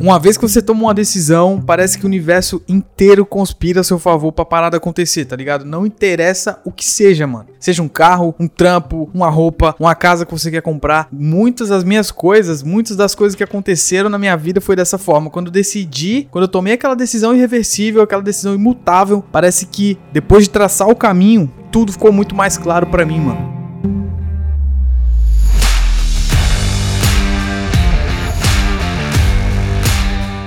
Uma vez que você toma uma decisão, parece que o universo inteiro conspira a seu favor pra parada acontecer, tá ligado? Não interessa o que seja, mano. Seja um carro, um trampo, uma roupa, uma casa que você quer comprar. Muitas das minhas coisas, muitas das coisas que aconteceram na minha vida foi dessa forma. Quando eu decidi, quando eu tomei aquela decisão irreversível, aquela decisão imutável, parece que depois de traçar o caminho, tudo ficou muito mais claro para mim, mano.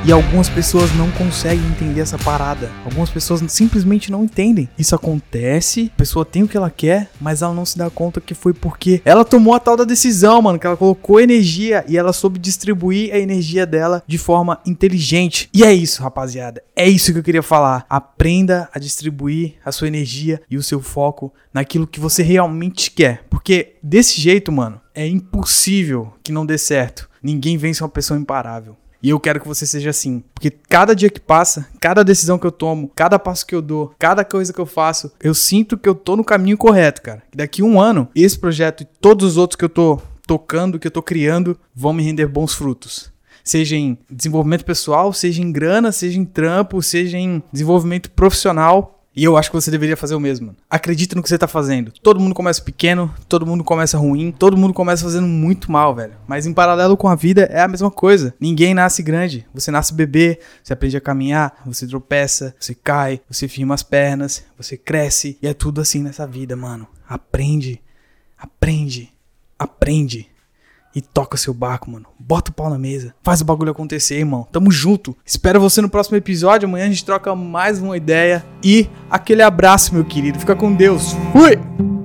E algumas pessoas não conseguem entender essa parada. Algumas pessoas simplesmente não entendem. Isso acontece, a pessoa tem o que ela quer, mas ela não se dá conta que foi porque ela tomou a tal da decisão, mano, que ela colocou energia e ela soube distribuir a energia dela de forma inteligente. E é isso, rapaziada. É isso que eu queria falar. Aprenda a distribuir a sua energia e o seu foco naquilo que você realmente quer. Porque desse jeito, mano, é impossível que não dê certo. Ninguém vence uma pessoa imparável. E eu quero que você seja assim. Porque cada dia que passa, cada decisão que eu tomo, cada passo que eu dou, cada coisa que eu faço, eu sinto que eu tô no caminho correto, cara. Que daqui um ano, esse projeto e todos os outros que eu tô tocando, que eu tô criando, vão me render bons frutos. Seja em desenvolvimento pessoal, seja em grana, seja em trampo, seja em desenvolvimento profissional. E eu acho que você deveria fazer o mesmo. Acredita no que você tá fazendo. Todo mundo começa pequeno, todo mundo começa ruim, todo mundo começa fazendo muito mal, velho. Mas em paralelo com a vida é a mesma coisa. Ninguém nasce grande. Você nasce bebê, você aprende a caminhar, você tropeça, você cai, você firma as pernas, você cresce. E é tudo assim nessa vida, mano. Aprende, aprende, aprende e toca seu barco, mano. Bota o pau na mesa. Faz o bagulho acontecer, irmão. Tamo junto. Espero você no próximo episódio. Amanhã a gente troca mais uma ideia. E aquele abraço, meu querido. Fica com Deus. Fui!